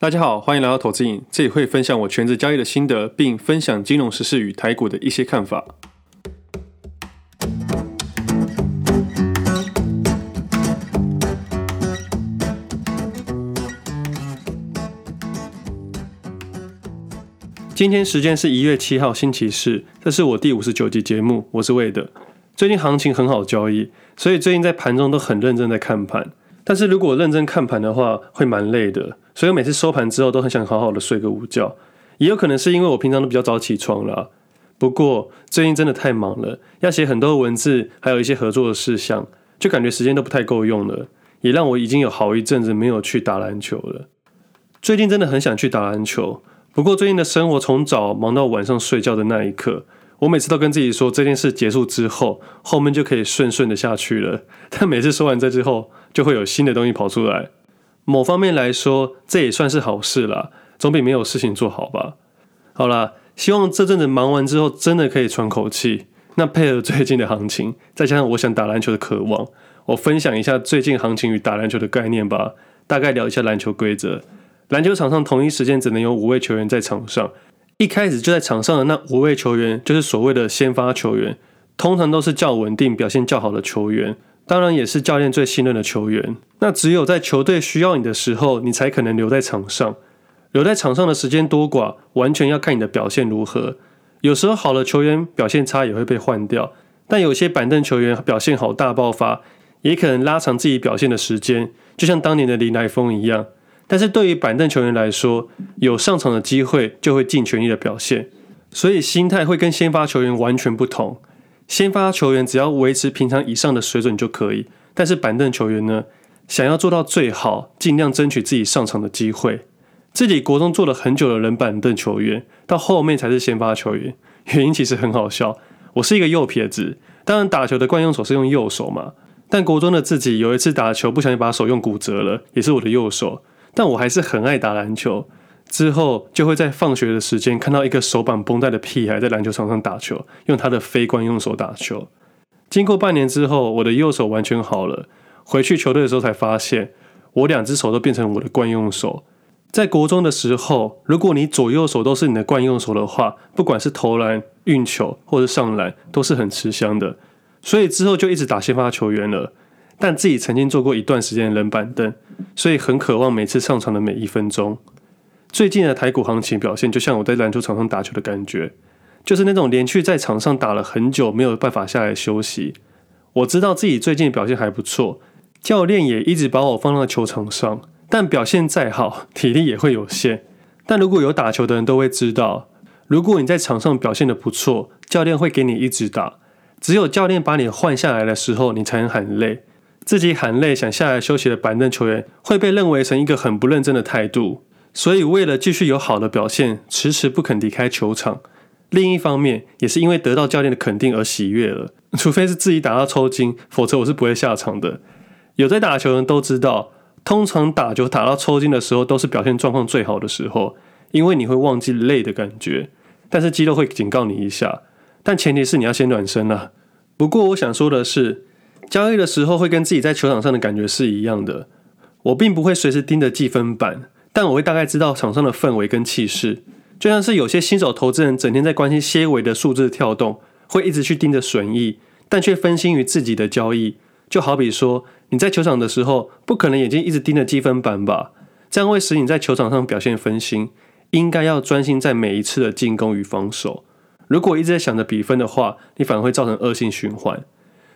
大家好，欢迎来到投资影，这里会分享我全职交易的心得，并分享金融时事与台股的一些看法。今天时间是一月七号星期四，这是我第五十九集节目，我是魏德。最近行情很好交易，所以最近在盘中都很认真在看盘。但是如果认真看盘的话，会蛮累的，所以每次收盘之后都很想好好的睡个午觉。也有可能是因为我平常都比较早起床啦。不过最近真的太忙了，要写很多文字，还有一些合作的事项，就感觉时间都不太够用了，也让我已经有好一阵子没有去打篮球了。最近真的很想去打篮球，不过最近的生活从早忙到晚上睡觉的那一刻。我每次都跟自己说，这件事结束之后，后面就可以顺顺的下去了。但每次说完这之后，就会有新的东西跑出来。某方面来说，这也算是好事啦，总比没有事情做好吧。好啦，希望这阵子忙完之后，真的可以喘口气。那配合最近的行情，再加上我想打篮球的渴望，我分享一下最近行情与打篮球的概念吧。大概聊一下篮球规则。篮球场上同一时间只能有五位球员在场上。一开始就在场上的那五位球员，就是所谓的先发球员，通常都是较稳定、表现较好的球员，当然也是教练最信任的球员。那只有在球队需要你的时候，你才可能留在场上。留在场上的时间多寡，完全要看你的表现如何。有时候好的球员表现差也会被换掉，但有些板凳球员表现好大爆发，也可能拉长自己表现的时间，就像当年的林来疯一样。但是对于板凳球员来说，有上场的机会就会尽全力的表现，所以心态会跟先发球员完全不同。先发球员只要维持平常以上的水准就可以，但是板凳球员呢，想要做到最好，尽量争取自己上场的机会。自己国中做了很久的人板凳球员，到后面才是先发球员，原因其实很好笑。我是一个右撇子，当然打球的惯用手是用右手嘛，但国中的自己有一次打球不小心把手用骨折了，也是我的右手。但我还是很爱打篮球，之后就会在放学的时间看到一个手绑绷带的屁孩在篮球场上打球，用他的非惯用手打球。经过半年之后，我的右手完全好了。回去球队的时候才发现，我两只手都变成我的惯用手。在国中的时候，如果你左右手都是你的惯用手的话，不管是投篮、运球或者上篮，都是很吃香的。所以之后就一直打先发球员了。但自己曾经做过一段时间的冷板凳，所以很渴望每次上场的每一分钟。最近的台股行情表现，就像我在篮球场上打球的感觉，就是那种连续在场上打了很久，没有办法下来休息。我知道自己最近表现还不错，教练也一直把我放到球场上，但表现再好，体力也会有限。但如果有打球的人都会知道，如果你在场上表现得不错，教练会给你一直打。只有教练把你换下来的时候，你才能喊累。自己喊累想下来休息的板凳球员会被认为成一个很不认真的态度，所以为了继续有好的表现，迟迟不肯离开球场。另一方面，也是因为得到教练的肯定而喜悦了。除非是自己打到抽筋，否则我是不会下场的。有在打球的人都知道，通常打球打到抽筋的时候，都是表现状况最好的时候，因为你会忘记累的感觉，但是肌肉会警告你一下。但前提是你要先暖身啊。不过我想说的是。交易的时候会跟自己在球场上的感觉是一样的。我并不会随时盯着计分板，但我会大概知道场上的氛围跟气势。就像是有些新手投资人整天在关心些微的数字跳动，会一直去盯着损益，但却分心于自己的交易。就好比说你在球场的时候，不可能眼睛一直盯着计分板吧？这样会使你在球场上表现分心。应该要专心在每一次的进攻与防守。如果一直在想着比分的话，你反而会造成恶性循环。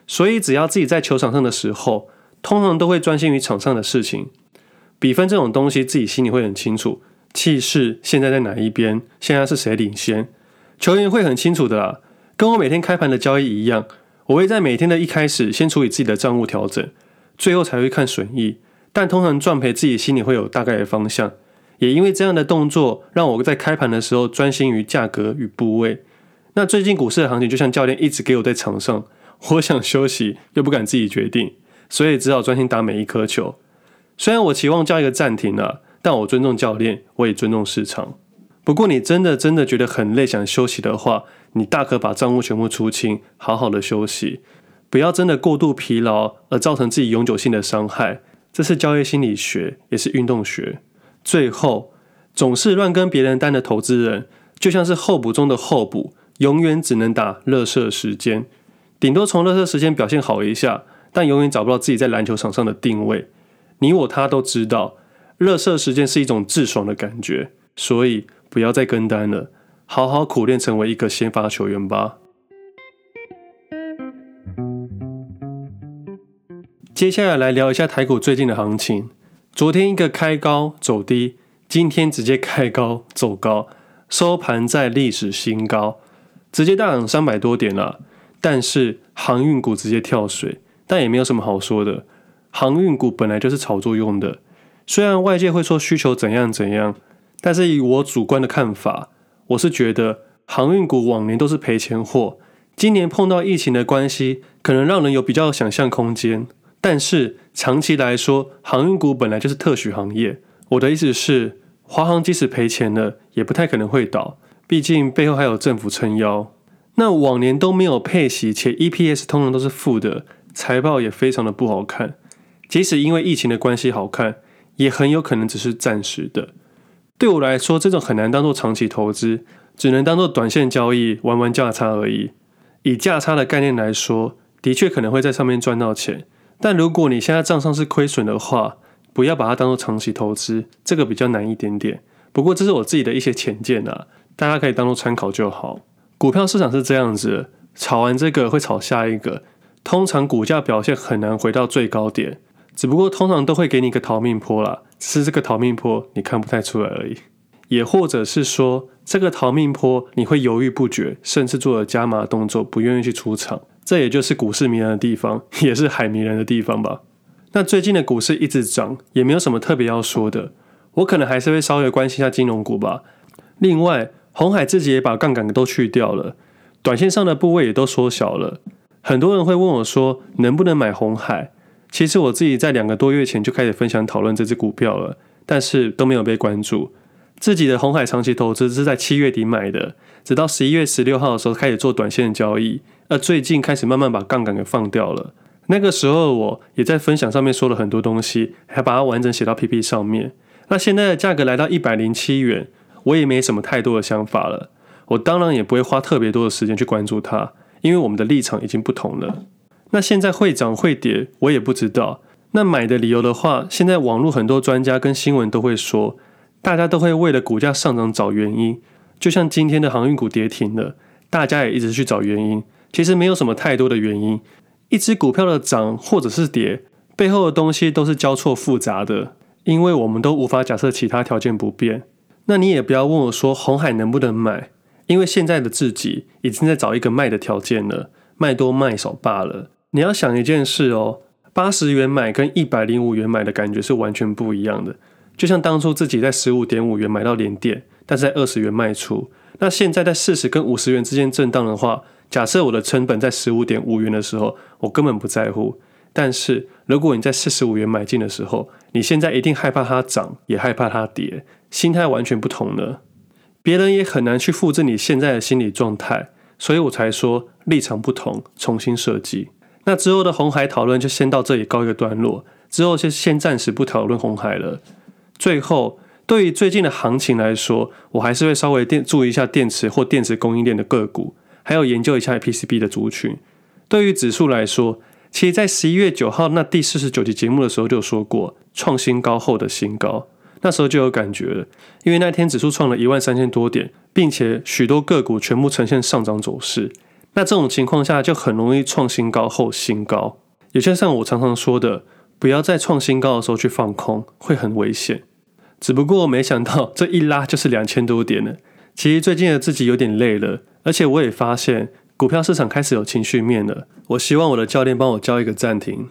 所以，只要自己在球场上的时候，通常都会专心于场上的事情。比分这种东西，自己心里会很清楚。气势现在在哪一边？现在是谁领先？球员会很清楚的啦。跟我每天开盘的交易一样，我会在每天的一开始先处理自己的账务调整，最后才会看损益。但通常赚赔自己心里会有大概的方向。也因为这样的动作，让我在开盘的时候专心于价格与部位。那最近股市的行情，就像教练一直给我在场上。我想休息，又不敢自己决定，所以只好专心打每一颗球。虽然我期望叫一个暂停了，但我尊重教练，我也尊重市场。不过，你真的真的觉得很累，想休息的话，你大可把账务全部出清，好好的休息，不要真的过度疲劳而造成自己永久性的伤害。这是交易心理学，也是运动学。最后，总是乱跟别人单的投资人，就像是候补中的候补，永远只能打垃圾时间，顶多从垃圾时间表现好一下，但永远找不到自己在篮球场上的定位。你我他都知道，垃圾时间是一种自爽的感觉，所以不要再跟单了，好好苦练成为一个先发球员吧。接下来来聊一下台股最近的行情。昨天一个开高走低，今天直接开高走高，收盘在历史新高，直接大涨三百多点了。但是航运股直接跳水，但也没有什么好说的。航运股本来就是炒作用的，虽然外界会说需求怎样怎样，但是以我主观的看法，我是觉得航运股往年都是赔钱货，今年碰到疫情的关系，可能让人有比较想象空间。但是长期来说，航运股本来就是特许行业。我的意思是，华航即使赔钱了，也不太可能会倒，毕竟背后还有政府撑腰。那往年都没有配息，且 EPS 通常都是负的，财报也非常的不好看。即使因为疫情的关系好看，也很有可能只是暂时的。对我来说，这种很难当做长期投资，只能当做短线交易，玩玩价差而已。以价差的概念来说，的确可能会在上面赚到钱。但如果你现在账上是亏损的话，不要把它当做长期投资，这个比较难一点点。不过这是我自己的一些浅见啊，大家可以当做参考就好。股票市场是这样子，炒完这个会炒下一个，通常股价表现很难回到最高点，只不过通常都会给你一个逃命坡啦，只是这个逃命坡你看不太出来而已。也或者是说，这个逃命坡你会犹豫不决，甚至做了加码动作，不愿意去出场。这也就是股市迷人的地方，也是海迷人的地方吧。那最近的股市一直涨，也没有什么特别要说的。我可能还是会稍微关心一下金融股吧。另外，红海自己也把杠杆都去掉了，短线上的部位也都缩小了。很多人会问我说，能不能买红海？其实我自己在两个多月前就开始分享讨论这只股票了，但是都没有被关注。自己的红海长期投资是在七月底买的，直到十一月十六号的时候开始做短线的交易。而最近开始慢慢把杠杆给放掉了。那个时候我也在分享上面说了很多东西，还把它完整写到 PP 上面。那现在的价格来到一百零七元，我也没什么太多的想法了。我当然也不会花特别多的时间去关注它，因为我们的立场已经不同了。那现在会涨会跌，我也不知道。那买的理由的话，现在网络很多专家跟新闻都会说，大家都会为了股价上涨找原因。就像今天的航运股跌停了，大家也一直去找原因。其实没有什么太多的原因，一只股票的涨或者是跌，背后的东西都是交错复杂的，因为我们都无法假设其他条件不变。那你也不要问我说红海能不能买，因为现在的自己已经在找一个卖的条件了，卖多卖少罢了。你要想一件事哦，八十元买跟一百零五元买的感觉是完全不一样的。就像当初自己在十五点五元买到连跌，但是在二十元卖出，那现在在四十跟五十元之间震荡的话。假设我的成本在十五点五元的时候，我根本不在乎。但是如果你在四十五元买进的时候，你现在一定害怕它涨，也害怕它跌，心态完全不同了。别人也很难去复制你现在的心理状态，所以我才说立场不同，重新设计。那之后的红海讨论就先到这里告一个段落，之后就先暂时不讨论红海了。最后，对于最近的行情来说，我还是会稍微电注意一下电池或电池供应链的个股。还有研究一下 PCB 的族群。对于指数来说，其实，在十一月九号那第四十九集节目的时候就说过，创新高后的新高，那时候就有感觉了，因为那天指数创了一万三千多点，并且许多个股全部呈现上涨走势。那这种情况下，就很容易创新高后新高。也就像我常常说的，不要在创新高的时候去放空，会很危险。只不过没想到这一拉就是两千多点了。其实最近的自己有点累了。而且我也发现股票市场开始有情绪面了。我希望我的教练帮我叫一个暂停。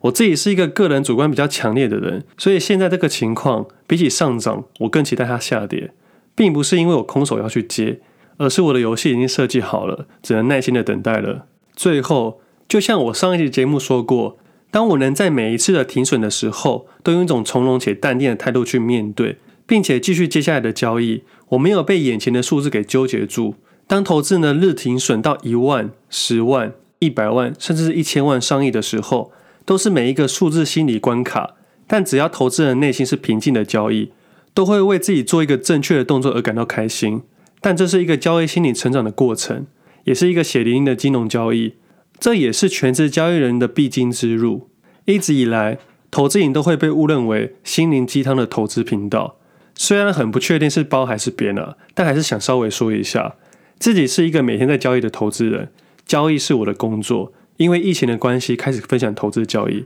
我自己是一个个人主观比较强烈的人，所以现在这个情况比起上涨，我更期待它下跌，并不是因为我空手要去接，而是我的游戏已经设计好了，只能耐心的等待了。最后，就像我上一期节目说过，当我能在每一次的停损的时候，都用一种从容且淡定的态度去面对，并且继续接下来的交易，我没有被眼前的数字给纠结住。当投资呢日停损到一万、十万、一百万，甚至是一千万、上亿的时候，都是每一个数字心理关卡。但只要投资人内心是平静的交易，都会为自己做一个正确的动作而感到开心。但这是一个交易心理成长的过程，也是一个血淋淋的金融交易。这也是全职交易人的必经之路。一直以来，投资瘾都会被误认为心灵鸡汤的投资频道。虽然很不确定是褒还是贬啊，但还是想稍微说一下，自己是一个每天在交易的投资人，交易是我的工作。因为疫情的关系，开始分享投资交易，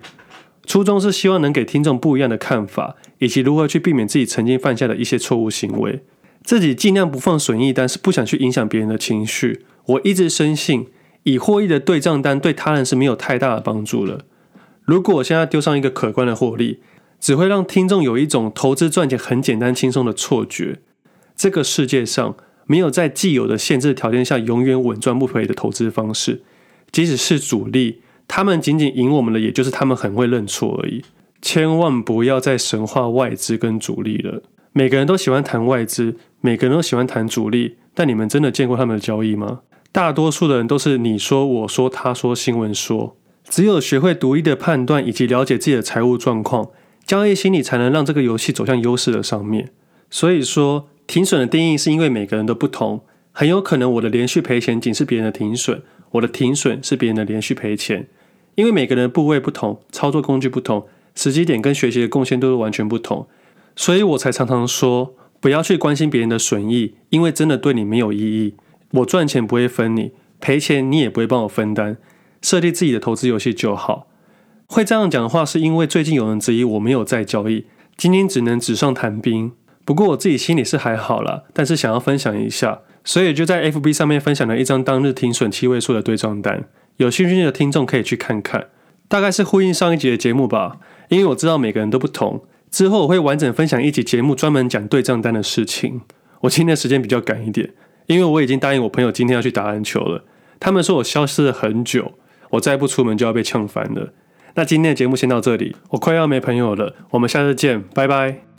初衷是希望能给听众不一样的看法，以及如何去避免自己曾经犯下的一些错误行为。自己尽量不放损益单，是不想去影响别人的情绪。我一直深信，已获益的对账单对他人是没有太大的帮助了。如果我现在丢上一个可观的获利，只会让听众有一种投资赚钱很简单轻松的错觉。这个世界上没有在既有的限制条件下永远稳赚不赔的投资方式。即使是主力，他们仅仅赢我们的，也就是他们很会认错而已。千万不要再神化外资跟主力了。每个人都喜欢谈外资，每个人都喜欢谈主力，但你们真的见过他们的交易吗？大多数的人都是你说我说他说新闻说。只有学会独立的判断以及了解自己的财务状况，交易心理才能让这个游戏走向优势的上面。所以说，停损的定义是因为每个人都不同，很有可能我的连续赔钱仅是别人的停损。我的停损是别人的连续赔钱，因为每个人的部位不同，操作工具不同，时机点跟学习的贡献都是完全不同，所以我才常常说，不要去关心别人的损益，因为真的对你没有意义。我赚钱不会分你，赔钱你也不会帮我分担，设立自己的投资游戏就好。会这样讲的话，是因为最近有人质疑我没有在交易，今天只能纸上谈兵。不过我自己心里是还好啦，但是想要分享一下。所以就在 FB 上面分享了一张当日停损七位数的对账单，有兴趣的听众可以去看看。大概是呼应上一集的节目吧，因为我知道每个人都不同。之后我会完整分享一集节目，专门讲对账单的事情。我今天的时间比较赶一点，因为我已经答应我朋友今天要去打篮球了。他们说我消失了很久，我再不出门就要被呛翻了。那今天的节目先到这里，我快要没朋友了，我们下次见，拜拜。